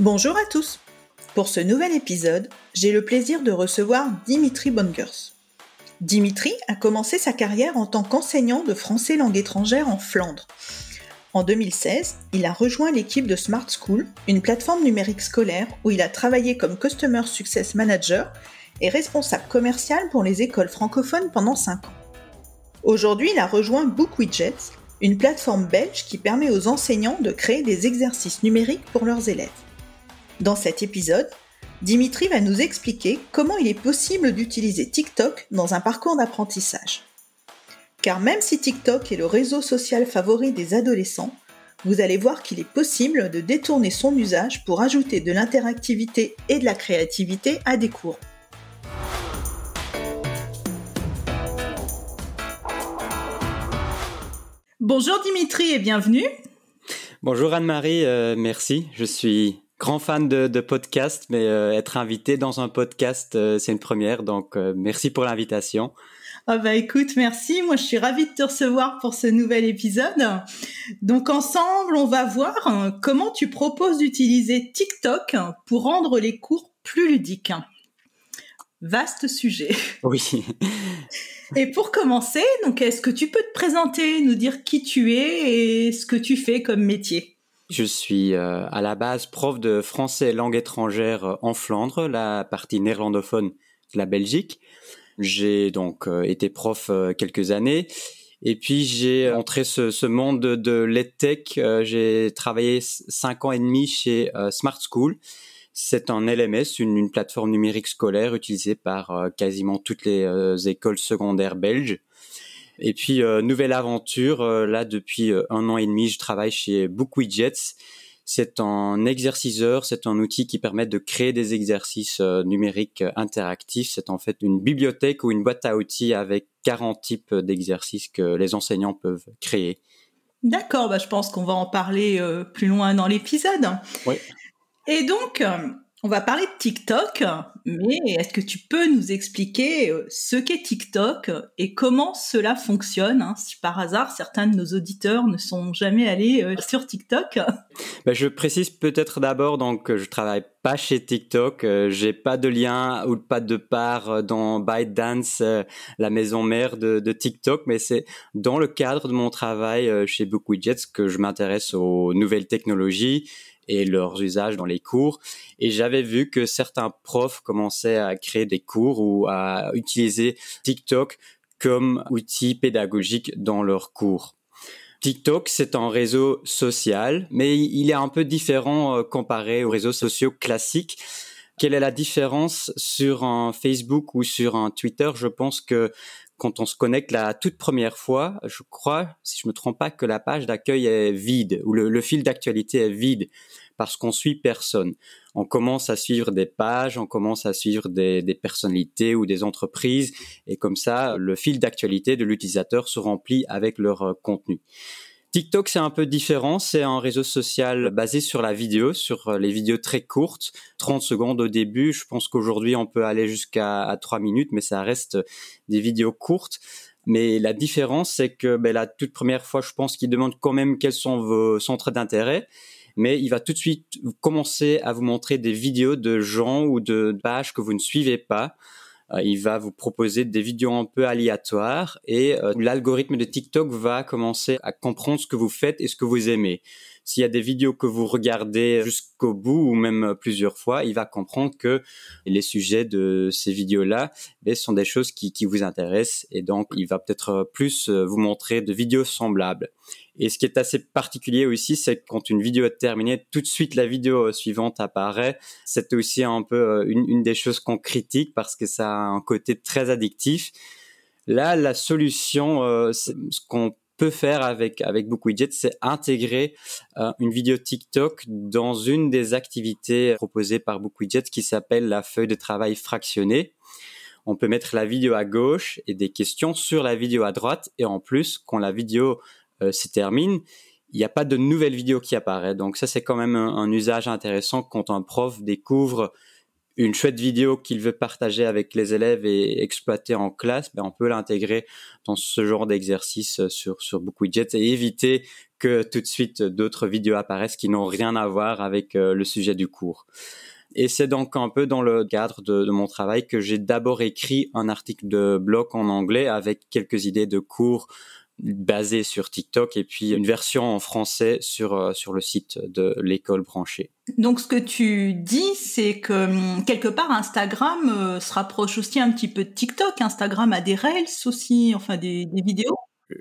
Bonjour à tous Pour ce nouvel épisode, j'ai le plaisir de recevoir Dimitri Bongers. Dimitri a commencé sa carrière en tant qu'enseignant de français langue étrangère en Flandre. En 2016, il a rejoint l'équipe de Smart School, une plateforme numérique scolaire où il a travaillé comme Customer Success Manager et responsable commercial pour les écoles francophones pendant 5 ans. Aujourd'hui, il a rejoint BookWidgets, une plateforme belge qui permet aux enseignants de créer des exercices numériques pour leurs élèves. Dans cet épisode, Dimitri va nous expliquer comment il est possible d'utiliser TikTok dans un parcours d'apprentissage. Car même si TikTok est le réseau social favori des adolescents, vous allez voir qu'il est possible de détourner son usage pour ajouter de l'interactivité et de la créativité à des cours. Bonjour Dimitri et bienvenue. Bonjour Anne-Marie, euh, merci. Je suis grand fan de, de podcast, mais euh, être invité dans un podcast, euh, c'est une première. Donc, euh, merci pour l'invitation. Ah bah écoute, merci. Moi, je suis ravie de te recevoir pour ce nouvel épisode. Donc, ensemble, on va voir comment tu proposes d'utiliser TikTok pour rendre les cours plus ludiques. Vaste sujet. Oui. Et pour commencer, donc, est-ce que tu peux te présenter, nous dire qui tu es et ce que tu fais comme métier? Je suis euh, à la base prof de français langue étrangère euh, en Flandre, la partie néerlandophone de la Belgique. J'ai donc euh, été prof quelques années. Et puis j'ai entré ce, monde de, de l'EdTech. j'ai travaillé cinq ans et demi chez Smart School. C'est un LMS, une, plateforme numérique scolaire utilisée par quasiment toutes les écoles secondaires belges. Et puis, euh, nouvelle aventure, euh, là, depuis euh, un an et demi, je travaille chez BookWidgets. C'est un exerciceur, c'est un outil qui permet de créer des exercices numériques interactifs. C'est en fait une bibliothèque ou une boîte à outils avec 40 types d'exercices que les enseignants peuvent créer. D'accord, bah je pense qu'on va en parler plus loin dans l'épisode. Oui. Et donc, on va parler de TikTok, mais est-ce que tu peux nous expliquer euh, ce qu'est TikTok et comment cela fonctionne hein, Si par hasard certains de nos auditeurs ne sont jamais allés euh, sur TikTok? Ben, je précise peut-être d'abord que je travaille pas chez TikTok, euh, j'ai pas de lien ou pas de part dans ByteDance, la maison mère de, TikTok, mais c'est dans le cadre de mon travail chez BookWidgets que je m'intéresse aux nouvelles technologies et leurs usages dans les cours. Et j'avais vu que certains profs commençaient à créer des cours ou à utiliser TikTok comme outil pédagogique dans leurs cours. TikTok, c'est un réseau social, mais il est un peu différent euh, comparé aux réseaux sociaux classiques. Quelle est la différence sur un Facebook ou sur un Twitter? Je pense que quand on se connecte la toute première fois, je crois, si je me trompe pas, que la page d'accueil est vide ou le, fil d'actualité est vide parce qu'on suit personne. On commence à suivre des pages, on commence à suivre des, des personnalités ou des entreprises et comme ça, le fil d'actualité de l'utilisateur se remplit avec leur euh, contenu. TikTok, c'est un peu différent. C'est un réseau social basé sur la vidéo, sur euh, les vidéos très courtes, 30 secondes au début. Je pense qu'aujourd'hui, on peut aller jusqu'à 3 minutes, mais ça reste des vidéos courtes. Mais la différence, c'est que ben, la toute première fois, je pense qu'il demande quand même quels sont vos centres d'intérêt. Mais il va tout de suite commencer à vous montrer des vidéos de gens ou de pages que vous ne suivez pas il va vous proposer des vidéos un peu aléatoires et euh, l'algorithme de TikTok va commencer à comprendre ce que vous faites et ce que vous aimez. S'il y a des vidéos que vous regardez jusqu'au bout ou même plusieurs fois, il va comprendre que les sujets de ces vidéos-là eh, sont des choses qui, vous intéressent et donc il va peut-être plus euh, vous montrer de vidéos semblables. Et ce qui est assez particulier aussi, c'est que quand une vidéo est terminée, tout de suite la vidéo suivante apparaît. C'est aussi un peu euh, une, une, des choses qu'on critique parce que ça a un côté très addictif. Là, la solution, euh, ce qu'on peut faire avec avec BookWidget, c'est intégrer euh, une vidéo TikTok dans une des activités proposées par BookWidget qui s'appelle la feuille de travail fractionnée. On peut mettre la vidéo à gauche et des questions sur la vidéo à droite. Et en plus, quand la vidéo euh, se termine, il n'y a pas de nouvelle vidéo qui apparaît. Donc ça, c'est quand même un, usage intéressant quand un prof découvre une chouette vidéo qu'il veut partager avec les élèves et exploiter en classe, ben on peut l'intégrer dans ce genre d'exercice sur, sur BookWidget et éviter que tout de suite d'autres vidéos apparaissent qui n'ont rien à voir avec euh, le sujet du cours. Et c'est donc un peu dans le cadre de mon travail que j'ai d'abord écrit un article de blog en anglais avec quelques idées de cours basé sur TikTok et puis une version en français sur euh, sur le site de l'école branchée. Donc ce que tu dis c'est que hum, quelque part Instagram euh, se rapproche aussi un petit peu de TikTok, Instagram a des reels aussi, enfin des, des vidéos.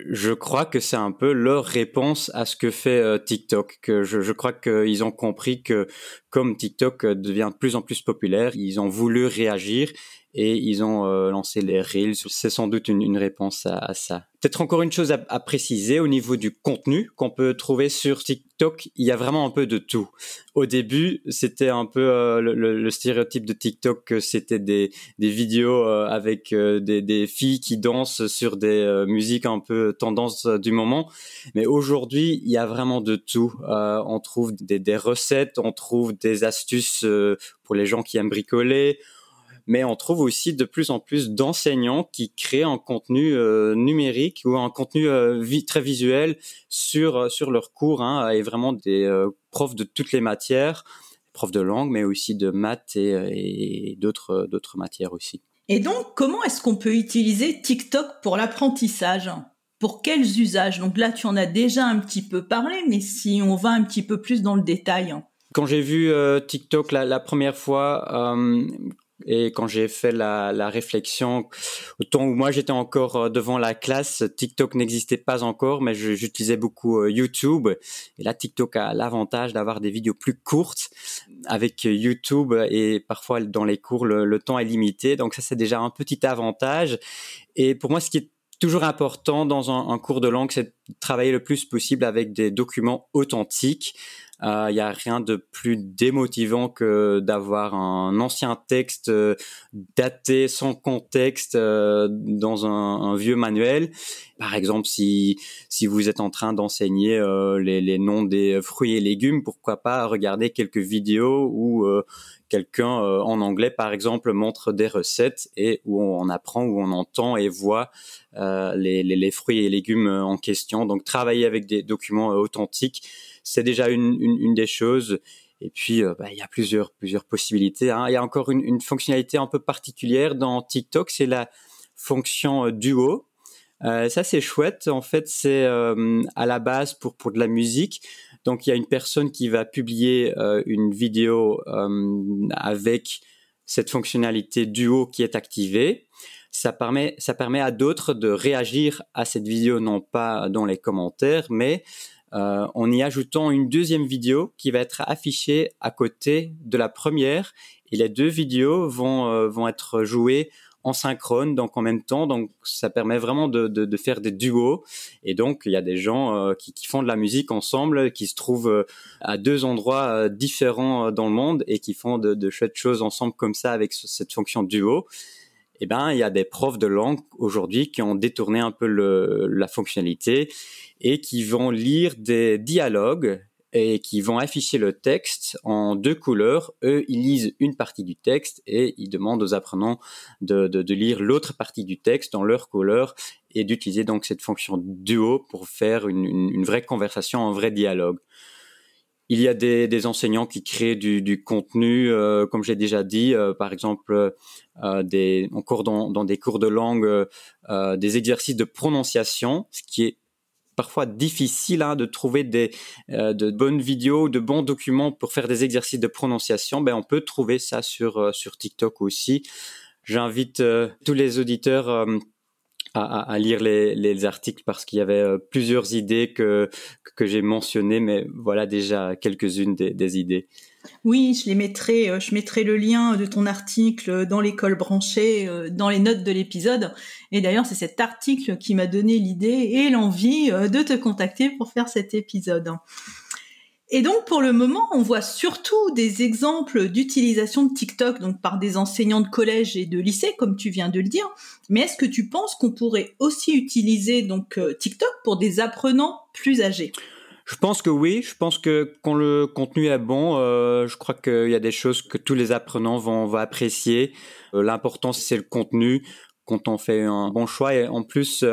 Je crois que c'est un peu leur réponse à ce que fait euh, TikTok. Que je, je crois qu'ils ont compris que comme TikTok devient de plus en plus populaire, ils ont voulu réagir et ils ont euh, lancé les Reels. C'est sans doute une, réponse à, ça. Peut-être encore une chose à, préciser au niveau du contenu qu'on peut trouver sur TikTok. Il y a vraiment un peu de tout. Au début, c'était un peu euh, le, stéréotype de TikTok c'était des, vidéos euh, avec des, filles qui dansent sur des musiques un peu tendance du moment. Mais aujourd'hui, il y a vraiment de tout. on trouve des, recettes, on trouve des astuces pour les gens qui aiment bricoler mais on trouve aussi de plus en plus d'enseignants qui créent un contenu euh, numérique ou un contenu euh, très visuel sur euh, sur leurs cours hein, et vraiment des profs de toutes les matières, profs de langue, mais aussi de maths et, et d'autres d'autres matières aussi. Et donc, comment est-ce qu'on peut utiliser TikTok pour l'apprentissage? Pour quels usages? Donc là, tu en as déjà un petit peu parlé, mais si on va un petit peu plus dans le détail. Quand j'ai vu TikTok la, la, première fois, et quand j'ai fait la, réflexion, au temps où moi j'étais encore euh, devant la classe, TikTok n'existait pas encore, mais j'utilisais beaucoup euh, YouTube. Et là, TikTok a l'avantage d'avoir des vidéos plus courtes avec YouTube et parfois dans les cours le, le temps est limité. Donc ça c'est déjà un petit avantage. Et pour moi, ce qui est toujours important dans un, un cours de langue, c'est de travailler le plus possible avec des documents authentiques. Il euh, n'y a rien de plus démotivant que d'avoir un ancien texte euh, daté sans contexte euh, dans un, vieux manuel. Par exemple, si vous êtes en train d'enseigner les, noms des fruits et légumes, pourquoi pas regarder quelques vidéos où quelqu'un en anglais, par exemple, montre des recettes et où on apprend, où on entend et voit les, les fruits et légumes en question. Donc, travailler avec des documents authentiques c'est déjà une, une, des choses. Et puis, euh, bah, il y a plusieurs, plusieurs possibilités. Hein. Il y a encore une, fonctionnalité un peu particulière dans TikTok, c'est la fonction euh, duo. Euh, ça, c'est chouette. En fait, c'est à la base pour, pour de la musique. Donc, il y a une personne qui va publier une vidéo avec cette fonctionnalité duo qui est activée. Ça permet, ça permet à d'autres de réagir à cette vidéo, non pas dans les commentaires, mais euh, en y ajoutant une deuxième vidéo qui va être affichée à côté de la première. Et les deux vidéos vont euh, vont être jouées en synchrone donc en même temps. Donc ça permet vraiment de, de, de faire des duos. Et donc il y a des gens euh, qui, qui, font de la musique ensemble qui se trouvent euh, à deux endroits euh, différents dans le monde et qui font de, de chouettes choses ensemble comme ça avec cette fonction duo eh ben, il y a des profs de langue aujourd'hui qui ont détourné un peu la fonctionnalité et qui vont lire des dialogues et qui vont afficher le texte en deux couleurs. Eux, ils lisent une partie du texte et ils demandent aux apprenants de, de, de lire l'autre partie du texte dans leur couleur et d'utiliser donc cette fonction duo pour faire une, une, une vraie conversation, un vrai dialogue. Il y a des, des enseignants qui créent du, du contenu, euh, comme j'ai déjà dit, euh, par exemple, euh, des, encore dans, dans, des cours de langue, euh, des exercices de prononciation, ce qui est parfois difficile hein, de trouver des, euh, de bonnes vidéos, de bons documents pour faire des exercices de prononciation. Ben, on peut trouver ça sur, sur TikTok aussi. J'invite tous les auditeurs à, lire les, articles parce qu'il y avait euh, plusieurs idées que, que j'ai mentionnées, mais voilà déjà quelques-unes des, idées. Oui, je les mettrai, euh, je mettrai le lien de ton article dans l'école branchée, euh, dans les notes de l'épisode. Et d'ailleurs, c'est cet article qui m'a donné l'idée et l'envie de te contacter pour faire cet épisode. Et donc pour le moment, on voit surtout des exemples d'utilisation de TikTok donc par des enseignants de collège et de lycée comme tu viens de le dire. Mais est-ce que tu penses qu'on pourrait aussi utiliser donc euh, TikTok pour des apprenants plus âgés? Je pense que oui. Je pense que quand le contenu est bon, euh, je crois qu'il y a des choses que tous les apprenants vont, vont apprécier. Euh, L'important c'est le contenu. Quand on fait un bon choix et en plus,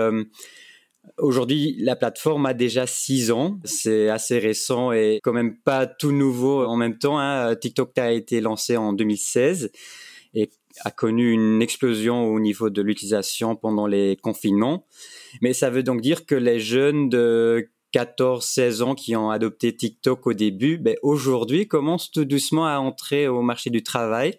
Aujourd'hui, la plateforme a déjà six ans. C'est assez récent et quand même pas tout nouveau en même temps. Hein. TikTok a été lancé en 2016 et a connu une explosion au niveau de l'utilisation pendant les confinements. Mais ça veut donc dire que les jeunes de 14-16 ans qui ont adopté TikTok au début, ben aujourd'hui commencent tout doucement à entrer au marché du travail.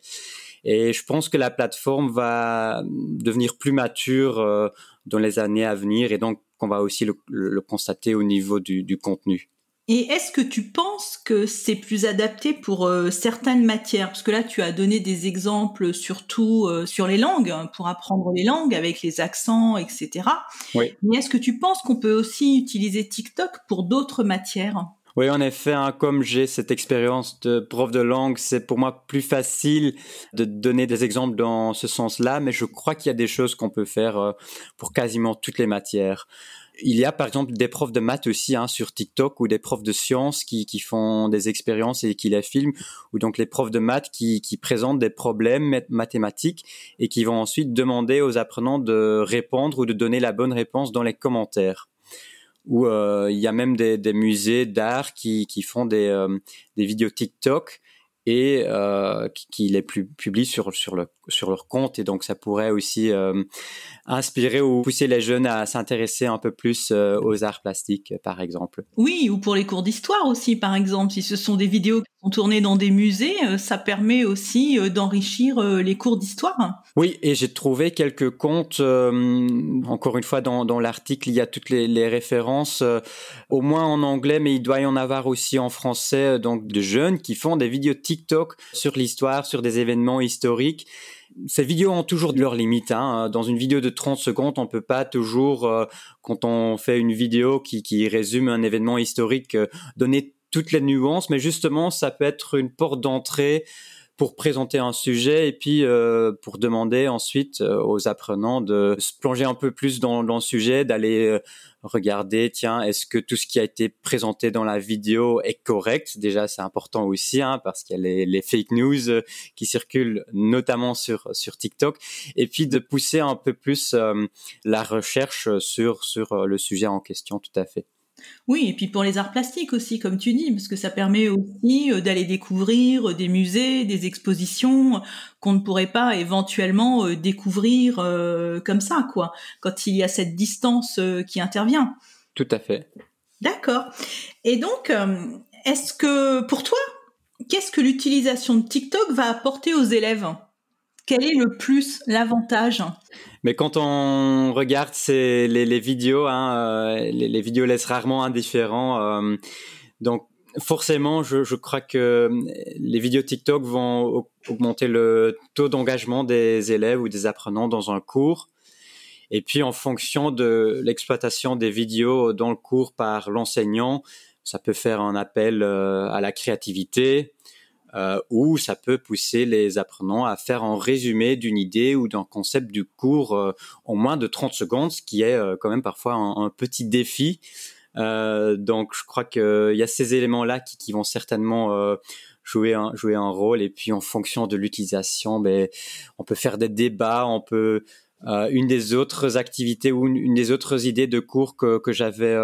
Et je pense que la plateforme va devenir plus mature euh, dans les années à venir et donc qu'on va aussi le, constater au niveau du, contenu. Et est-ce que tu penses que c'est plus adapté pour euh, certaines matières? Parce que là, tu as donné des exemples surtout euh, sur les langues, hein, pour apprendre les langues avec les accents, etc. Oui. Mais est-ce que tu penses qu'on peut aussi utiliser TikTok pour d'autres matières? Oui, en effet, hein, comme j'ai cette expérience de prof de langue, c'est pour moi plus facile de donner des exemples dans ce sens-là, mais je crois qu'il y a des choses qu'on peut faire euh, pour quasiment toutes les matières. Il y a par exemple des profs de maths aussi hein, sur TikTok ou des profs de sciences qui, qui, font des expériences et qui les filment, ou donc les profs de maths qui, qui présentent des problèmes mathématiques et qui vont ensuite demander aux apprenants de répondre ou de donner la bonne réponse dans les commentaires où euh, il y a même des, musées d'art qui, qui, font des, euh, des vidéos TikTok et euh, qui, les publient sur, sur, le, sur leur compte. Et donc, ça pourrait aussi euh, inspirer ou pousser les jeunes à s'intéresser un peu plus euh, aux arts plastiques, par exemple. Oui, ou pour les cours d'histoire aussi, par exemple. Si ce sont des vidéos qui sont tournées dans des musées, ça permet aussi d'enrichir les cours d'histoire. Oui, et j'ai trouvé quelques comptes, encore une fois, dans, dans l'article, il y a toutes les, les références, au moins en anglais, mais il doit y en avoir aussi en français, donc de jeunes qui font des vidéos TikTok sur l'histoire, sur des événements historiques. Ces vidéos ont toujours leurs limites. Hein. Dans une vidéo de 30 secondes, on peut pas toujours, euh, quand on fait une vidéo qui, qui résume un événement historique, euh, donner toutes les nuances, mais justement, ça peut être une porte d'entrée pour présenter un sujet et puis euh, pour demander ensuite euh, aux apprenants de se plonger un peu plus dans, le sujet, d'aller euh, regarder, tiens, est-ce que tout ce qui a été présenté dans la vidéo est correct? Déjà, c'est important aussi, hein, parce qu'il y a les, les, fake news qui circulent notamment sur sur TikTok, et puis de pousser un peu plus la recherche sur sur le sujet en question, tout à fait. Oui, et puis pour les arts plastiques aussi, comme tu dis, parce que ça permet aussi euh, d'aller découvrir euh, des musées, des expositions qu'on ne pourrait pas éventuellement euh, découvrir comme ça, quoi, quand il y a cette distance qui intervient. Tout à fait. D'accord. Et donc, est-ce que pour toi, qu'est-ce que l'utilisation de TikTok va apporter aux élèves? Quel est le plus, l'avantage? Mais quand on regarde ces, les, vidéos, hein, euh, les, vidéos laissent rarement indifférent. Euh, donc forcément, je, crois que les vidéos TikTok vont augmenter le taux d'engagement des élèves ou des apprenants dans un cours. Et puis en fonction de l'exploitation des vidéos dans le cours par l'enseignant, ça peut faire un appel euh, à la créativité, euh, ou ça peut pousser les apprenants à faire un résumé d'une idée ou d'un concept du cours euh, en moins de 30 secondes, ce qui est euh, quand même parfois un, petit défi. Euh, donc je crois qu'il y a ces éléments-là qui, qui, vont certainement jouer un, jouer un rôle. Et puis en fonction de l'utilisation, ben, on peut faire des débats, on peut... une des autres activités ou une, une, des autres idées de cours que, que j'avais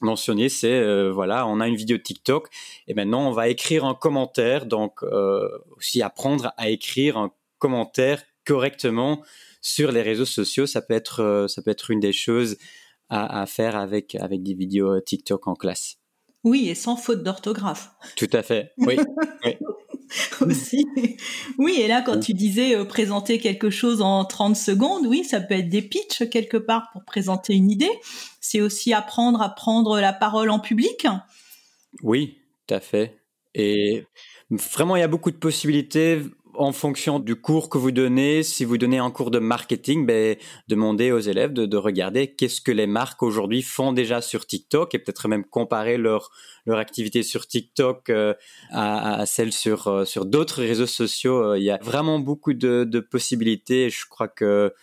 mentionné, c'est euh, voilà, on a une vidéo TikTok et maintenant on va écrire un commentaire, donc euh, aussi apprendre à écrire un commentaire correctement sur les réseaux sociaux, ça peut être euh, ça peut être une des choses à, à, faire avec avec des vidéos TikTok en classe. Oui, et sans faute d'orthographe. Tout à fait, oui. aussi. Oui, et là, quand tu disais euh, présenter quelque chose en 30 secondes, oui, ça peut être des pitchs quelque part pour présenter une idée. C'est aussi apprendre à prendre la parole en public. Oui, tout à fait. Et vraiment, il y a beaucoup de possibilités en fonction du cours que vous donnez, si vous donnez un cours de marketing, ben, demandez aux élèves de, regarder qu'est-ce que les marques aujourd'hui font déjà sur TikTok et peut-être même comparer leur, activité sur TikTok euh, à, celle sur, euh, sur d'autres réseaux sociaux. Euh, il y a vraiment beaucoup de, de possibilités. Je crois que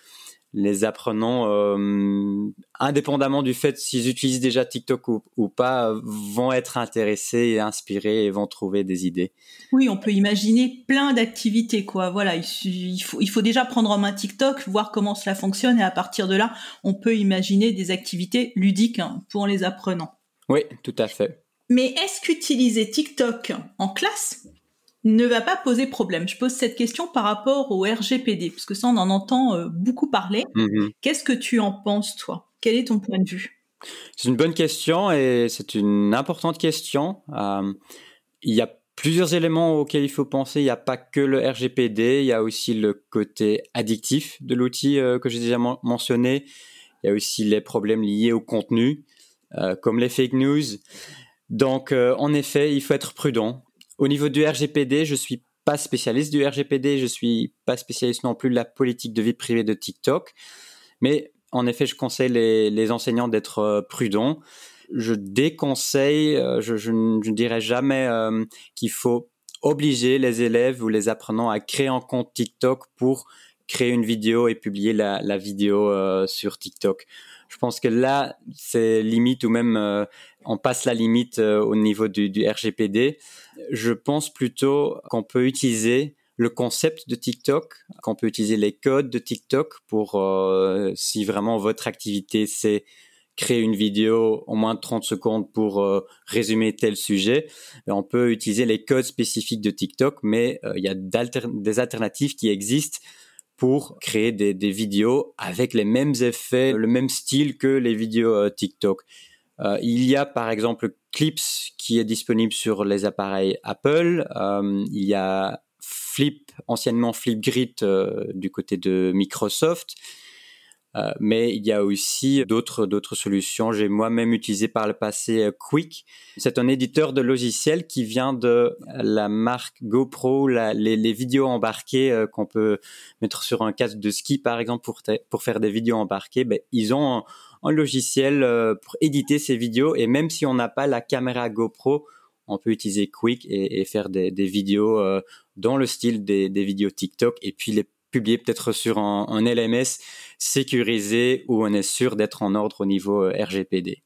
les apprenants, euh, indépendamment du fait s'ils utilisent déjà TikTok ou, pas, vont être intéressés et inspirés et vont trouver des idées. Oui, on peut imaginer plein d'activités, quoi. Voilà, il, faut, il faut déjà prendre en main TikTok, voir comment cela fonctionne, et à partir de là, on peut imaginer des activités ludiques hein, pour les apprenants. Oui, tout à fait. Mais est-ce qu'utiliser TikTok en classe ne va pas poser problème. Je pose cette question par rapport au RGPD, parce que ça, on en entend euh, beaucoup parler. Mhm. Qu'est-ce que tu en penses, toi? Quel est ton point de vue? C'est une bonne question et c'est une importante question. Euh, il y a plusieurs éléments auxquels il faut penser. Il n'y a pas que le RGPD, il y a aussi le côté addictif de l'outil euh, que j'ai déjà mentionné. Il y a aussi les problèmes liés au contenu, comme les fake news. Donc, en effet, il faut être prudent. Au niveau du RGPD, je suis pas spécialiste du RGPD, je suis pas spécialiste non plus de la politique de vie privée de TikTok, mais en effet, je conseille les, enseignants d'être euh, prudents. Je déconseille, euh, je, ne dirais jamais euh, qu'il faut obliger les élèves ou les apprenants à créer un compte TikTok pour créer une vidéo et publier la, vidéo sur TikTok. Je pense que là, c'est limite ou même on passe la limite au niveau du RGPD je pense plutôt qu'on peut utiliser le concept de TikTok, qu'on peut utiliser les codes de TikTok pour, euh, si vraiment votre activité c'est créer une vidéo en moins de 30 secondes pour euh, résumer tel sujet, on peut utiliser les codes spécifiques de TikTok, mais euh, il y a des alternatives qui existent pour créer des, des, vidéos avec les mêmes effets, le même style que les vidéos TikTok. Euh, il y a par exemple Clips qui est disponible sur les appareils Apple. Euh, il y a Flip, anciennement Flipgrid euh, du côté de Microsoft. Mais il y a aussi d'autres d'autres solutions. J'ai moi-même utilisé par le passé Quick. C'est un éditeur de logiciels qui vient de la marque GoPro, les, vidéos embarquées qu'on peut mettre sur un casque de ski par exemple pour faire des vidéos embarquées. Ben, ils ont logiciel pour éditer ces vidéos et même si on n'a pas la caméra GoPro, on peut utiliser Quick et, faire des, vidéos dans le style des, vidéos TikTok et puis les publié peut-être sur un, LMS sécurisé où on est sûr d'être en ordre au niveau euh, RGPD.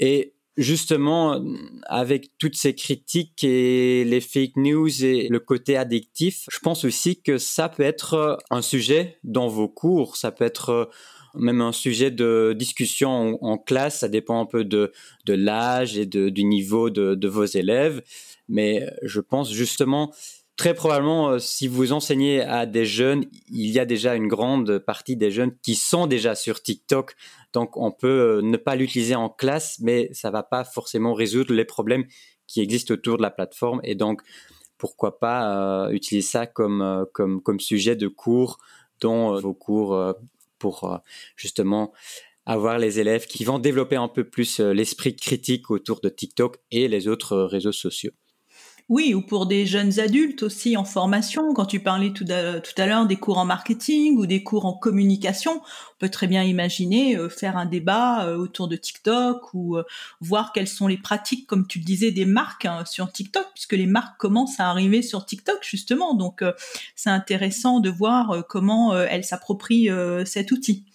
Et justement, avec toutes ces critiques et les fake news et le côté addictif, je pense aussi que ça peut être un sujet dans vos cours, ça peut être même un sujet de discussion en, classe, ça dépend un peu de, de l'âge et de, du niveau de, de vos élèves. Mais je pense justement, très probablement, euh, si vous enseignez à des jeunes, il y a déjà une grande partie des jeunes qui sont déjà sur TikTok. Donc, on peut euh, ne pas l'utiliser en classe, mais ça va pas forcément résoudre les problèmes qui existent autour de la plateforme. Et donc, pourquoi pas euh, utiliser ça comme, comme, comme sujet de cours dans vos cours pour justement avoir les élèves qui vont développer un peu plus l'esprit critique autour de TikTok et les autres réseaux sociaux. Oui, ou pour des jeunes adultes aussi en formation. Quand tu parlais tout à, l'heure des cours en marketing ou des cours en communication, on peut très bien imaginer euh, faire un débat euh, autour de TikTok ou euh, voir quelles sont les pratiques, comme tu le disais, des marques hein, sur TikTok, puisque les marques commencent à arriver sur TikTok justement. Donc c'est intéressant de voir comment elles s'approprient cet outil.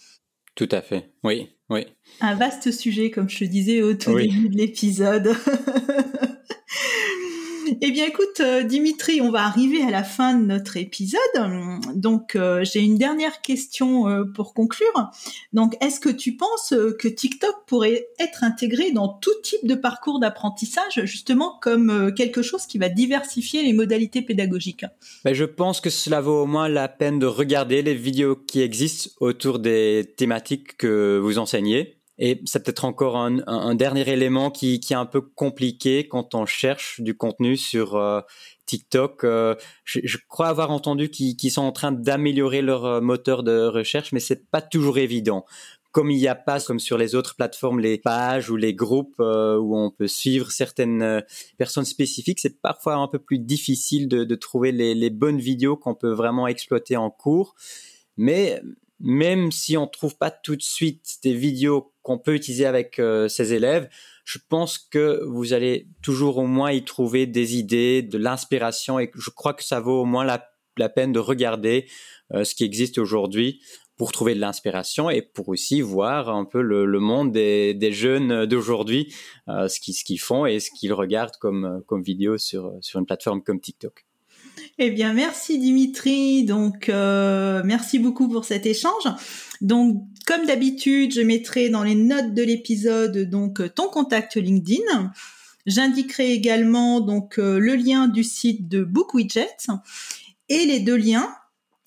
Tout à fait, oui, oui. Un vaste sujet, comme je te disais au tout début de l'épisode. Eh bien, écoute, euh, Dimitri, on va arriver à la fin de notre épisode. Donc, euh, j'ai une dernière question euh, pour conclure. Donc, est-ce que tu penses que TikTok pourrait être intégré dans tout type de parcours d'apprentissage, justement comme quelque chose qui va diversifier les modalités pédagogiques? Ben, Je pense que cela vaut au moins la peine de regarder les vidéos qui existent autour des thématiques que vous enseignez Et c'est peut-être encore un, dernier élément qui, qui, est un peu compliqué quand on cherche du contenu sur euh, TikTok. Euh, je, je, crois avoir entendu qu'ils sont en train d'améliorer leur euh, moteur de recherche, mais c'est pas toujours évident. Comme il n'y a pas, comme sur les autres plateformes, les pages ou les groupes où on peut suivre certaines personnes spécifiques, c'est parfois un peu plus difficile de, de trouver les, les bonnes vidéos qu'on peut vraiment exploiter en cours. Mais même si on trouve pas tout de suite des vidéos qu'on peut utiliser avec euh, ses élèves, je pense que vous allez toujours au moins y trouver des idées, de l'inspiration et je crois que ça vaut au moins la, peine de regarder euh, ce qui existe aujourd'hui pour trouver de l'inspiration et pour aussi voir un peu le, monde des, jeunes d'aujourd'hui, euh, ce qu'ils font et ce qu'ils regardent comme, vidéo sur, une plateforme comme TikTok. Eh bien, merci Dimitri. Donc, merci beaucoup pour cet échange. Donc, comme d'habitude, je mettrai dans les notes de l'épisode donc ton contact LinkedIn. J'indiquerai également donc euh, le lien du site de BookWidget et les deux liens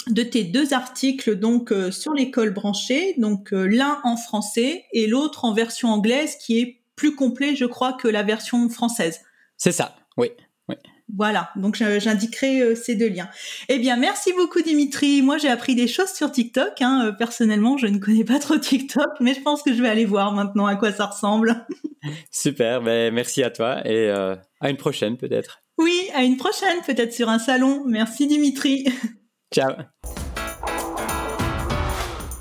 de tes deux articles donc euh, sur l'école branchée, donc l'un en français et l'autre en version anglaise qui est plus complet, je crois, que la version française. C'est ça, oui. Voilà, donc j'indiquerai euh, ces deux liens. Eh bien, merci beaucoup Dimitri. Moi, j'ai appris des choses sur TikTok. Hein. Euh, personnellement, je ne connais pas trop TikTok, mais je pense que je vais aller voir maintenant à quoi ça ressemble. Super, ben, merci à toi et euh, à une prochaine peut-être. Oui, à une prochaine, peut-être sur un salon. Merci Dimitri. Ciao.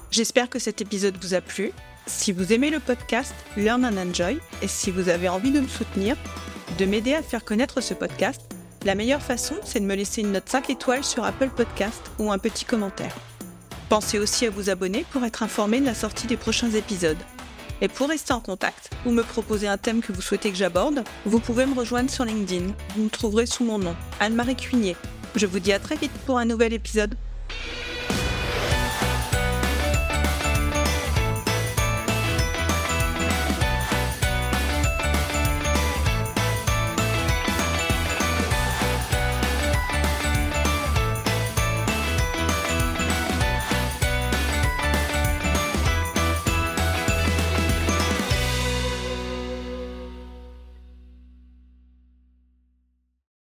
J'espère que cet épisode vous a plu. Si vous aimez le podcast Learn and Enjoy et si vous avez envie de me soutenir, de m'aider à faire connaître ce podcast, la meilleure façon, c'est de me laisser une note 5 étoiles sur Apple Podcast ou un petit commentaire. Pensez aussi à vous abonner pour être informé de la sortie des prochains épisodes. Et pour rester en contact ou me proposer un thème que vous souhaitez que j'aborde, vous pouvez me rejoindre sur LinkedIn. Vous me trouverez sous mon nom, Anne-Marie Cuigné. Je vous dis à très vite pour un nouvel épisode.